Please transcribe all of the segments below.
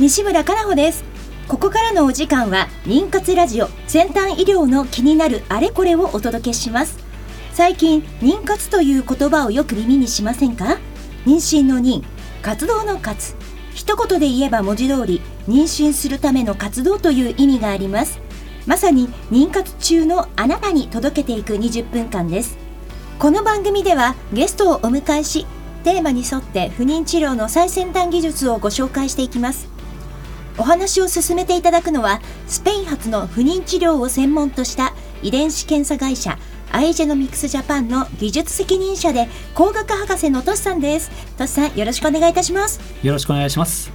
西村かなほです。ここからのお時間は妊活ラジオ先端医療の気になるあれこれをお届けします。最近妊活という言葉をよく耳にしませんか？妊娠の妊活動の活。一言で言えば文字通り妊娠するための活動という意味があります。まさに妊活中のあなたに届けていく20分間です。この番組ではゲストをお迎えしテーマに沿って不妊治療の最先端技術をご紹介していきます。お話を進めていただくのはスペイン発の不妊治療を専門とした遺伝子検査会社アイジェノミクスジャパンの技術責任者で工学博士のトシさんです。トシさんよろしくお願いいたします。よろしくお願いします。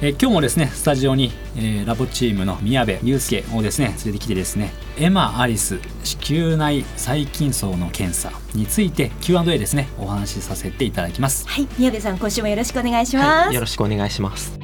え今日もですねスタジオに、えー、ラボチームの宮部祐介をですね連れてきてですねエマ・アリス子宮内細菌層の検査について Q&A ですねお話しさせていただきます。はい宮部さん今週もよろしくお願いします、はい、よろしくお願いします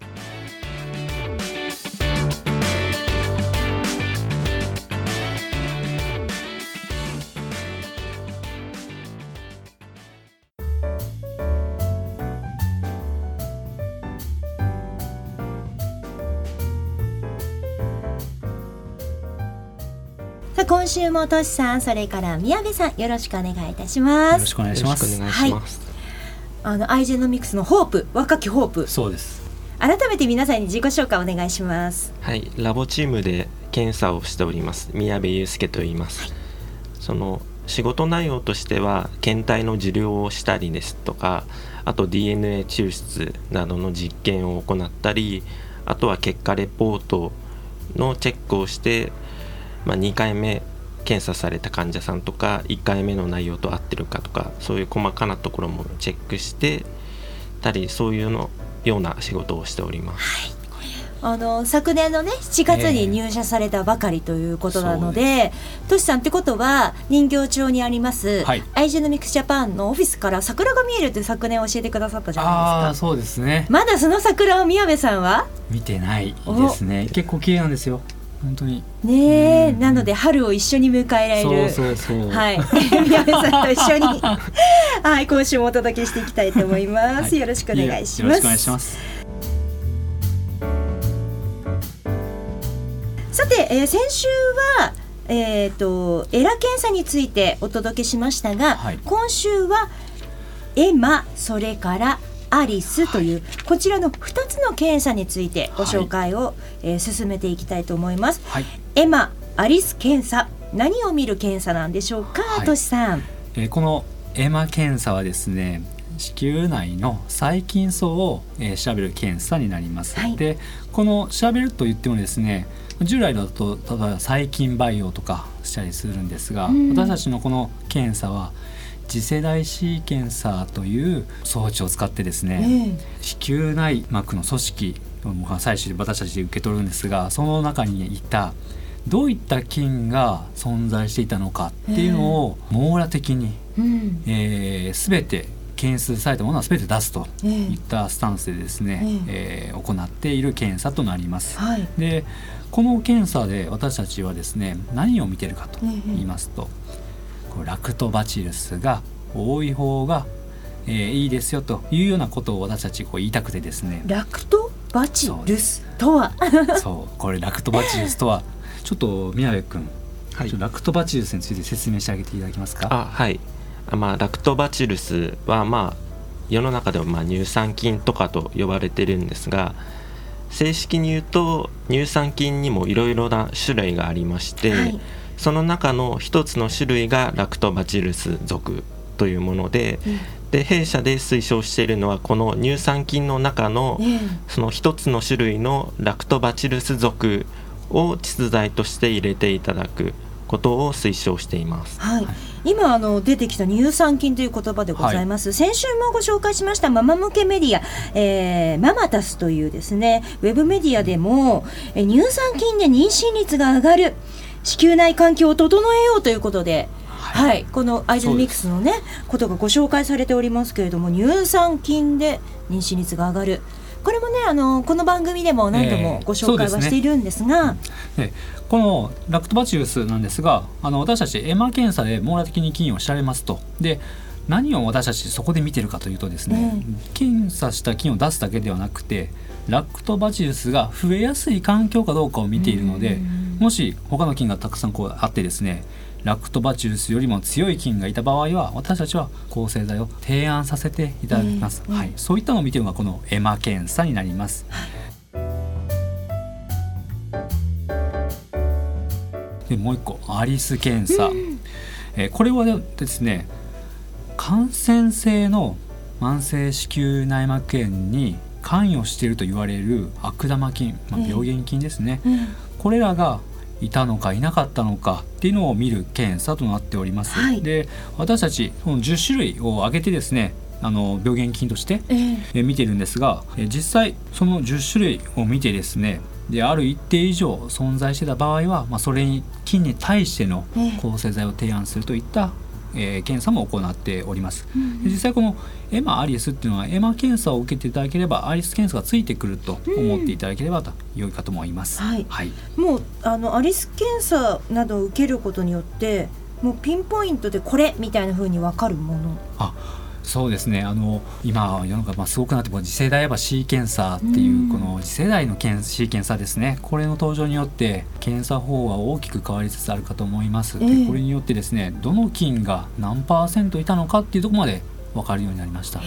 週もとしさんそれから宮部さんよろしくお願いいたします。よろしくお願いします。はい、あのアイジェノミクスのホープ若きホープ。そうです。改めて皆さんに自己紹介お願いします。はい。ラボチームで検査をしております。宮部祐介と言います、はい、その仕事内容としては検体の受領をしたりですとかあと DNA 抽出などの実験を行ったりあとは結果レポートのチェックをしてまあ、2回目検査された患者さんとか1回目の内容と合ってるかとかそういう細かなところもチェックしてたりそういうのような仕事をしております。はい。あの昨年のね7月に入社されたばかりということなので、えー、トシさんってことは人形町にあります、はい、アイジェノミクスジャパンのオフィスから桜が見えるって昨年教えてくださったじゃないですか。そうですね。まだその桜を宮部さんは？見てないですね。結構綺麗なんですよ本当に。ねえ、なので春を一緒に迎えられる。そうそうはい。宮部さんと一緒に。はい今週もお届けしていきたいと思います、はい、よろしくお願いします。よろしくお願いします。さて、えー、先週はえっ、ー、とエラ検査についてお届けしましたが、はい、今週はエマそれからアリスという、こちらの2つの検査についてご紹介を、えー、進めていきたいと思います。はい、エマアリス検査何を見る検査なんでしょうか、はい、としさん。えー、このエマ検査はですね子宮内の細菌層を、えー、調べる検査になります。はい、でこの調べると言ってもですね従来だと例えば細菌培養とかしたりするんですが、うん、私たちのこの検査は次世代シーケンサーという装置を使ってですね、えー、子宮内膜の組織を採取で私たちで受け取るんですがその中にいたどういった菌が存在していたのかっていうのを網羅的に、えーえー、全て検出されたものは全て出すといったスタンスでですね、えー、えー、行っている検査となります。はい、でこの検査で私たちはですね何を見てるかと言いますと、こうラクトバチルスが多い方が、えー、いいですよというようなことを私たちこう言いたくてですね。ラクトバチルスとは？そう。これラクトバチルスとは ちょっと宮部君、はい、ラクトバチルスについて説明してあげていただけますか？あはい。まあ、ラクトバチルスは、まあ、世の中ではまあ乳酸菌とかと呼ばれてるんですが正式に言うと乳酸菌にもいろいろな種類がありまして、はいその中の一つの種類がラクトバチルス属というものでうん、で弊社で推奨しているのはこの乳酸菌の中のその一つの種類のラクトバチルス属を窒剤として入れていただくことを推奨しています。はい、今あの出てきた乳酸菌という言葉でございます、はい、先週もご紹介しましたママ向けメディア、えー、ママタスというですねウェブメディアでも、え乳酸菌で妊娠率が上がる子宮内環境を整えようということで、はい、はい、このアイゼンミックスのねことがご紹介されておりますけれども乳酸菌で妊娠率が上がる。これもねあのこの番組でも何度もご紹介はしているんですが、えーね、このラクトバチウスなんですがあの私たちエマ検査で網羅的に菌を調べますと。で何を私たちそこで見てるかというとですね、えー、検査した菌を出すだけではなくてラクトバチウスが増えやすい環境かどうかを見ているのでもし他の菌がたくさんこうあってですねラクトバチウスよりも強い菌がいた場合は私たちは抗生剤を提案させていただきます、えー、はい、そういったのを見てるのがこのエマ検査になります、はい、でもう一個アリス検査、うん、えー、これはですね感染性の慢性子宮内膜炎に関与していると言われる悪玉菌、まあ、病原菌ですね、えーうん、これらがいたのかいなかったのかっていうのを見る検査となっております。はい、で私たちこの10種類を挙げてですねあの病原菌として、え見てるんですが、え実際その10種類を見てですねである一定以上存在してた場合は、まあ、それに菌に対しての抗生剤を提案するといったえー、検査も行っております、うん、実際このエマアリスっていうのはエマ検査を受けていただければアリス検査がついてくると思っていただければと良いかと思います、うん、はい、はい、もうあのアリス検査などを受けることによってもうピンポイントでこれみたいなふうに分かるもの。あそうですね。あの今世の中まあすごくなって次世代やっぱ C 検査っていうこの次世代の C 検査ですね。これの登場によって検査法は大きく変わりつつあるかと思います、えー、これによってですねどの菌が何パーセントいたのかっていうところまで分かるようになりました。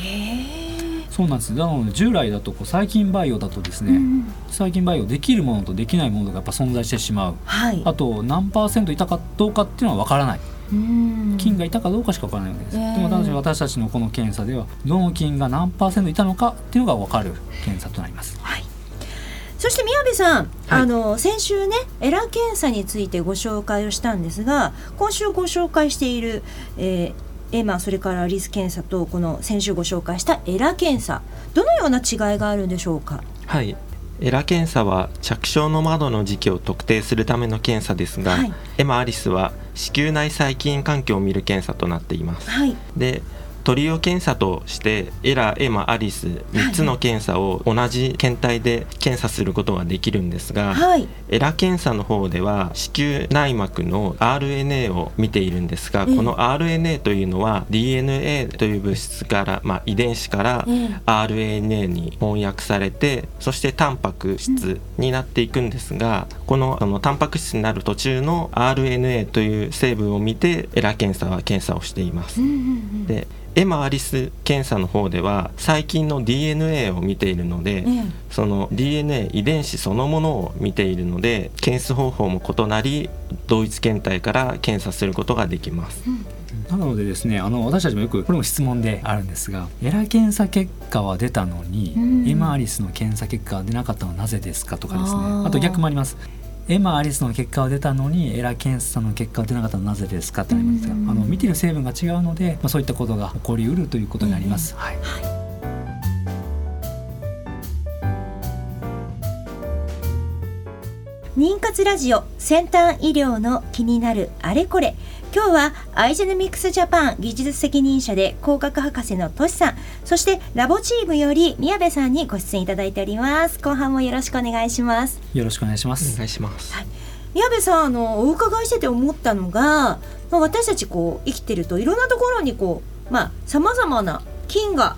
そうなんです。なので従来だとこう細菌培養だとですね、うん、細菌培養できるものとできないものがやっぱ存在してしまう、はい、あと何パーセントいたかどうかっていうのは分からない菌がいたかどうかしか分からないわけです、えー、でも私たちのこの検査ではどの菌が何パーセントいたのかっていうのが分かる検査となります。はい。そして宮部さん、はい、あの先週ねエラ検査についてご紹介をしたんですが今週ご紹介している、えー、エマそれからリス検査とこの先週ご紹介したエラ検査どのような違いがあるんでしょうか？はいエラ検査は着床の窓の時期を特定するための検査ですが、はい、エマ・アリスは子宮内細菌環境を見る検査となっています。はい、でトリオ検査としてエラ、エマ、アリス3つの検査を同じ検体で検査することができるんですが、はい、エラ検査の方では子宮内膜の RNA を見ているんですが、この RNA というのは DNA という物質から、まあ、遺伝子から RNA に翻訳されてそしてタンパク質になっていくんですがこのあのタンパク質になる途中の RNA という成分を見てエラ検査は検査をしています。でエマ・アリス検査の方では細菌の DNA を見ているので、うん、その DNA 遺伝子そのものを見ているので検出方法も異なり同一検体から検査することができます。うん。なのでですねあの私たちもよくこれも質問であるんですがエラ検査結果は出たのに、エマ・アリスの検査結果は出なかったのはなぜですかとかですね。あと逆もありますエマ・アリスの結果は出たのにエラ検査の結果は出なかったのはなぜですかってなりますが、あの見ている成分が違うので、まあ、そういったことが起こりうるということになります。はい、はい妊活ラジオ先端医療の気になるあれこれ。今日はアイジェネミクスジャパン技術責任者で工学博士のトシさん。そしてラボチームより宮部さんにご出演いただいております。後半もよろしくお願いします。よろしくお願いします。お願いします、はい、宮部さんあのお伺いしてて思ったのが、まあ、私たちこう生きてるといろんなところにこうまあさまざまな菌が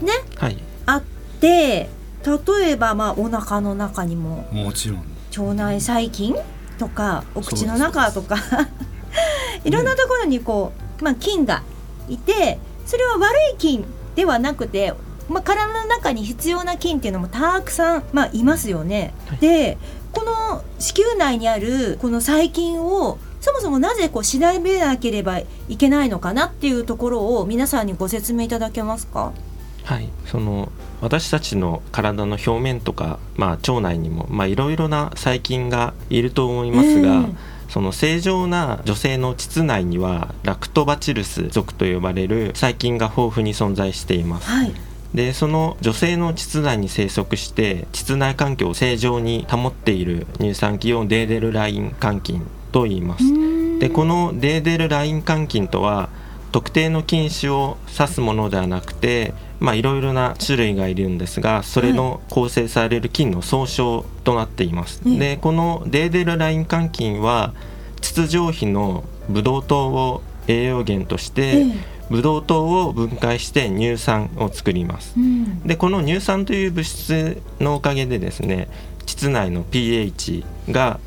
ね、はい、あって例えばまあお腹の中にも。もちろん腸内細菌とかお口の中とか。いろんなところにこう、まあ、菌がいてそれは悪い菌ではなくて、まあ、体の中に必要な菌っていうのもたくさん、まあ、いますよね。はい、でこの子宮内にあるこの細菌をそもそもなぜこう調べなければいけないのかなっていうところを皆さんにご説明いただけますか？はい。その私たちの体の表面とか、まあ、腸内にもいろいろな細菌がいると思いますが、その正常な女性の膣内にはラクトバチルス属と呼ばれる細菌が豊富に存在しています。はい。でその女性の膣内に生息して膣内環境を正常に保っている乳酸菌をデーデルライン肝菌と言います。でこのデーデルライン肝菌とは特定の菌種を指すものではなくてまあいろいろな種類がいるんですがそれの構成される菌の総称となっています。でこのデーデルライン肝菌は筒状皮のブドウ糖を栄養源として、ブドウ糖を分解して乳酸を作ります、うん、でこの乳酸という物質のおかげでですね膣内の pH が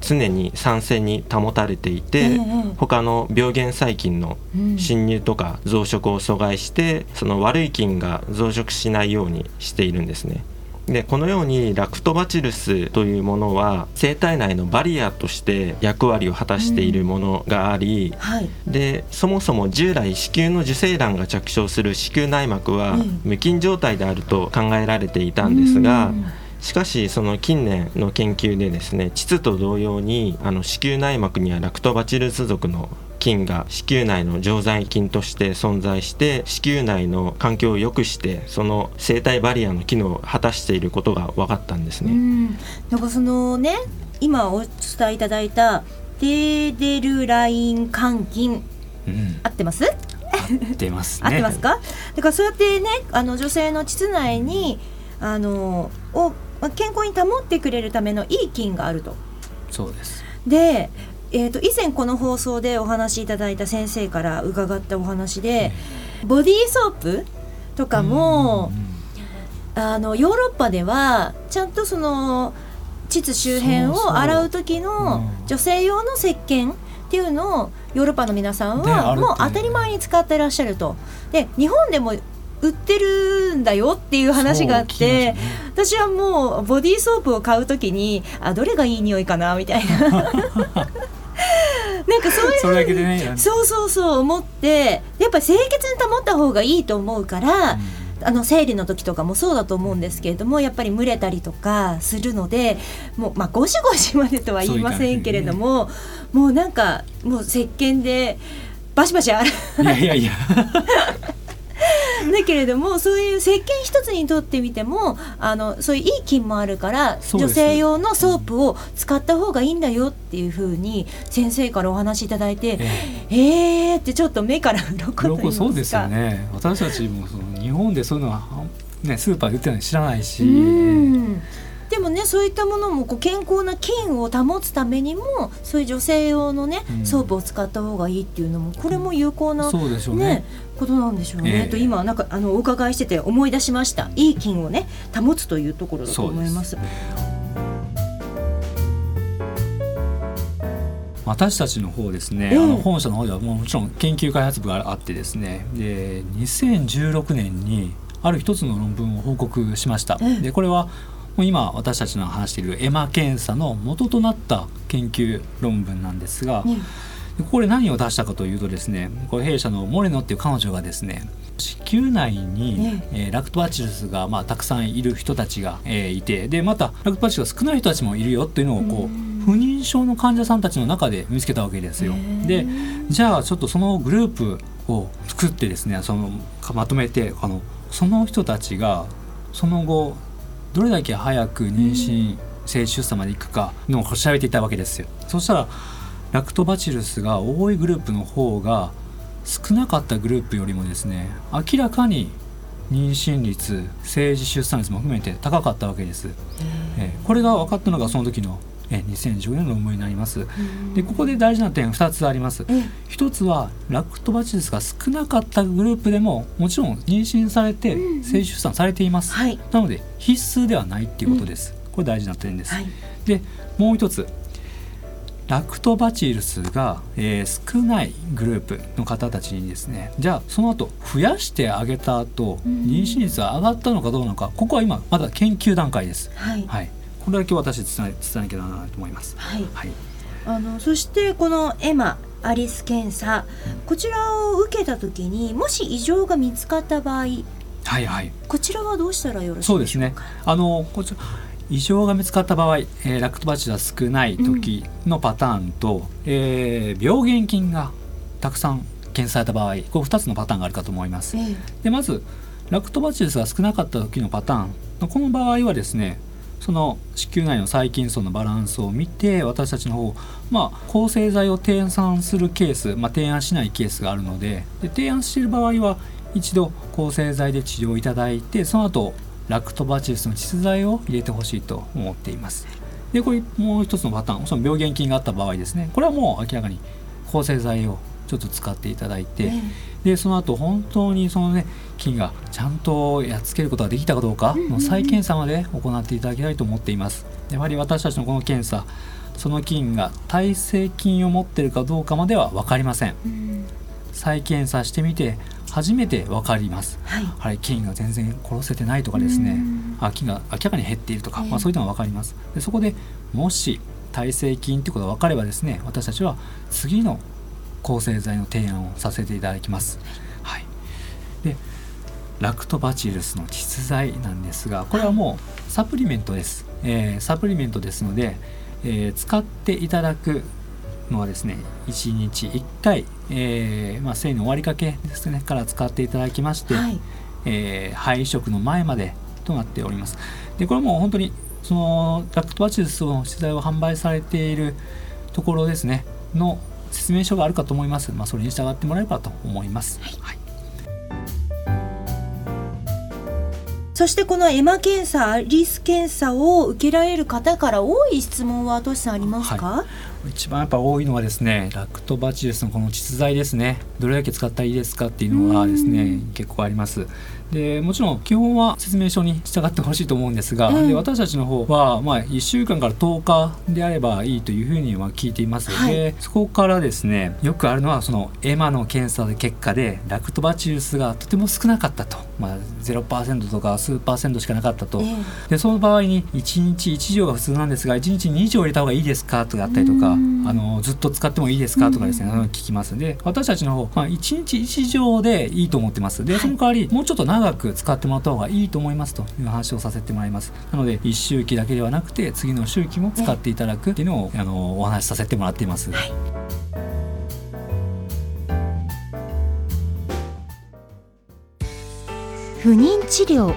常に酸性に保たれていて、他の病原細菌の侵入とか増殖を阻害してその悪い菌が増殖しないようにしているんですね。でこのようにラクトバチルスというものは生体内のバリアとして役割を果たしているものがあり、うんはい、でそもそも従来子宮の受精卵が着床する子宮内膜は無菌状態であると考えられていたんですが、うんしかしその近年の研究でですね膣と同様にあの子宮内膜にはラクトバチルス属の菌が子宮内の常在菌として存在して子宮内の環境を良くしてその生体バリアの機能を果たしていることが分かったんですね。ん。なんかそのね今お伝えいただいたデーデルライン肝菌、うん、合ってます？合ってます、ね、合ってますか？だからそうやってねあの女性の膣内にあのを健康に保ってくれるためのいい菌があると。そうです。で、えーと、以前この放送でお話しいただいた先生から伺ったお話で、ボディーソープとかも、あのヨーロッパではちゃんとその膣周辺を洗う時の女性用の石鹸っていうのをヨーロッパの皆さんはもう当たり前に使ってらっしゃると。で日本でも売ってるんだよっていう話があって、ね、私はもうボディーソープを買う時にあどれがいい匂いかなみたいな。なんかそういうそれだけでね。そうそうそう思ってやっぱり清潔に保った方がいいと思うから、うん。あの生理の時とかもそうだと思うんですけれどもやっぱり蒸れたりとかするのでもうまあゴシゴシまでとは言いませんけれども、ね、もうなんかもう石鹸でバシバシ洗う。いやいやいや だけれどもそういう石鹸一つにとってみてもあのそういういい菌もあるから女性用のソープを使った方がいいんだよっていうふうに先生からお話しいただいてえー、えー、ってちょっと目から鱗とそうですよね。私たちもその日本でそういうのは、ね、スーパーで売ってるの知らないし。でもねそういったものもこう健康な菌を保つためにもそういう女性用のね、うん、ソープを使った方がいいっていうのもこれも有効な、そうでしょうねことなんでしょうね、えー、と今なんかあのお伺いしてて思い出しました。いい菌をね保つというところだと思います。私たちの方ですね、えー、あの本社の方ではもちろん研究開発部があってですねで2016年にある一つの論文を報告しました。えー、でこれは今私たちの話しているエマ検査の元となった研究論文なんですが、ここで何を出したかというとですねこれ弊社のモレノっていう彼女がですね子宮内に、ね。えー、ラクトバチルスが、まあ、たくさんいる人たちが、えー、いてでまたラクトバチルスが少ない人たちもいるよっていうのをこう不妊症の患者さんたちの中で見つけたわけですよ。でじゃあちょっとそのグループを作ってですねそのまとめてあのその人たちがその後どれだけ早く妊娠性出産までいくかのを調べていたわけですよ。そしたらラクトバチルスが多いグループの方が少なかったグループよりもですね明らかに妊娠率政治出産率も含めて高かったわけです。えー、これが分かったのがその時のえ2014年の論文になります。でここで大事な点2つあります。1つはラクトバチルスが少なかったグループでももちろん妊娠されて性出産されています。はい、なので必須ではないっていうことです。これ大事な点です。はい、でもう1つラクトバチルスが、えー、少ないグループの方たちにですねじゃあその後増やしてあげた後、妊娠率が上がったのかどうなのかここは今まだ研究段階です。はい、はい、これだけ私伝え伝えなきゃならないと思います。はい、はい、あのそしてこのエマアリス検査、こちらを受けた時にもし異常が見つかった場合はいはい、こちらはどうしたらよろしいでしそうですね。あのこちら異常が見つかった場合、えー、ラクトバチが少ない時のパターンと、うん、えー、病原菌がたくさん検出された場合こう2つのパターンがあるかと思います。えー、でまずラクトバチルスが少なかった時のパターン。この場合はですねその子宮内の細菌層のバランスを見て私たちの方、まあ、抗生剤を提案するケース、まあ、提案しないケースがあるのでで提案している場合は一度抗生剤で治療いただいてその後ラクトバチルスの窒剤を入れてほしいと思っています。でこれもう一つのパターンその病原菌があった場合ですね。これはもう明らかに抗生剤をちょっと使っていただいて、でその後本当にそのね菌がちゃんとやっつけることができたかどうかの再検査まで行っていただきたいと思っています。やはり私たちのこの検査その菌が耐性菌を持っているかどうかまでは分かりません、再検査してみて初めて分かります、はい、菌が全然殺せてないとかですねあ菌が明らかに減っているとか、まあ、そういうのが分かります。でそこでもし耐性菌ということが分かればですね私たちは次の抗生剤の提案をさせていただきます、はい、でラクトバチルスの窒剤なんですがこれはもうサプリメントです、えー、サプリメントですので、えー、使っていただくのはですね1日1回、えーまあ、生の終わりかけですねから使っていただきまして、はい、えー、肺移植の前までとなっております。でこれも本当にそのラクトバチルスの資材を販売されているところですねの説明書があるかと思います、まあ、それに従ってもらえればと思います、はい、はい。そしてこのエマ検査アリス検査を受けられる方から多い質問はトシさんありますか、はい、一番やっぱ多いのはですねラクトバチルスのこの窒剤ですね。どれだけ使ったらいいですかっていうのはですね結構ありますでもちろん基本は説明書に従ってほしいと思うんですが、うん、で私たちの方は、まあ、1週間から10日であればいいというふうには聞いています。ので、はい、そこからですねよくあるのはそのエマの検査で結果でラクトバチルスがとても少なかったと、まあ、0%とか数パーセントしかなかったと、えー、でその場合に1日1錠が普通なんですが1日2錠入れた方がいいですかとかあったりとかあのずっと使ってもいいですかとかですね聞きますで私たちの方、まあ、1日1錠でいいと思ってます。でその代わりもうちょっと長く使ってもらった方がいいと思いますという話をさせてもらいます。なので1周期だけではなくて次の周期も使っていただくっていうのを、あのお話しさせてもらっています、はい。不妊治療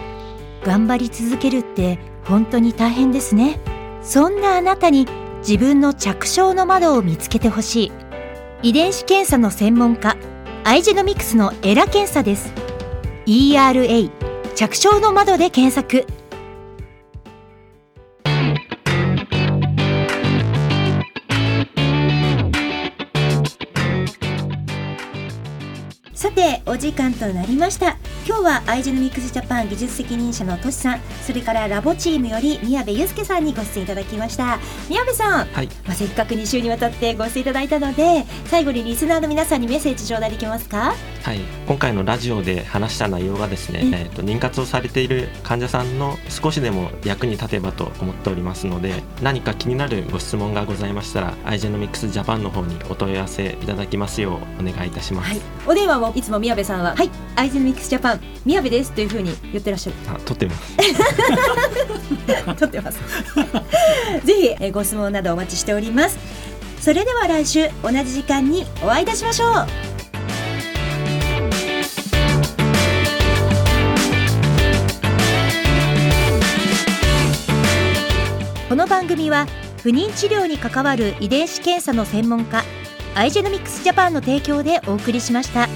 頑張り続けるって本当に大変ですね。そんなあなたに自分の着床の窓を見つけてほしい。遺伝子検査の専門家アイジェノミクスのエラ検査です ERA 着床の窓で検索。さてお時間となりました。今日はアイジェノミックスジャパン技術責任者のトシさんそれからラボチームより宮部祐介さんにご出演いただきました。宮部さん、はい、まあ、せっかく2週にわたってご出演いただいたので最後にリスナーの皆さんにメッセージ頂戴できますか？はい。今回のラジオで話した内容がですね、えーと、妊活をされている患者さんの少しでも役に立てばと思っておりますので何か気になるご質問がございましたらアイジェノミックスジャパンの方にお問い合わせいただきますようお願いいたします、はい、お電話もいつも宮部さんははい。アイジェノミックスジャパン宮部ですというふうに言ってらっしゃる。あ撮ってます。撮ってます。ぜひえご質問などお待ちしております。それでは来週同じ時間にお会いいたしましょう。この番組は不妊治療に関わる遺伝子検査の専門家アイジェノミクスジャパンの提供でお送りしました。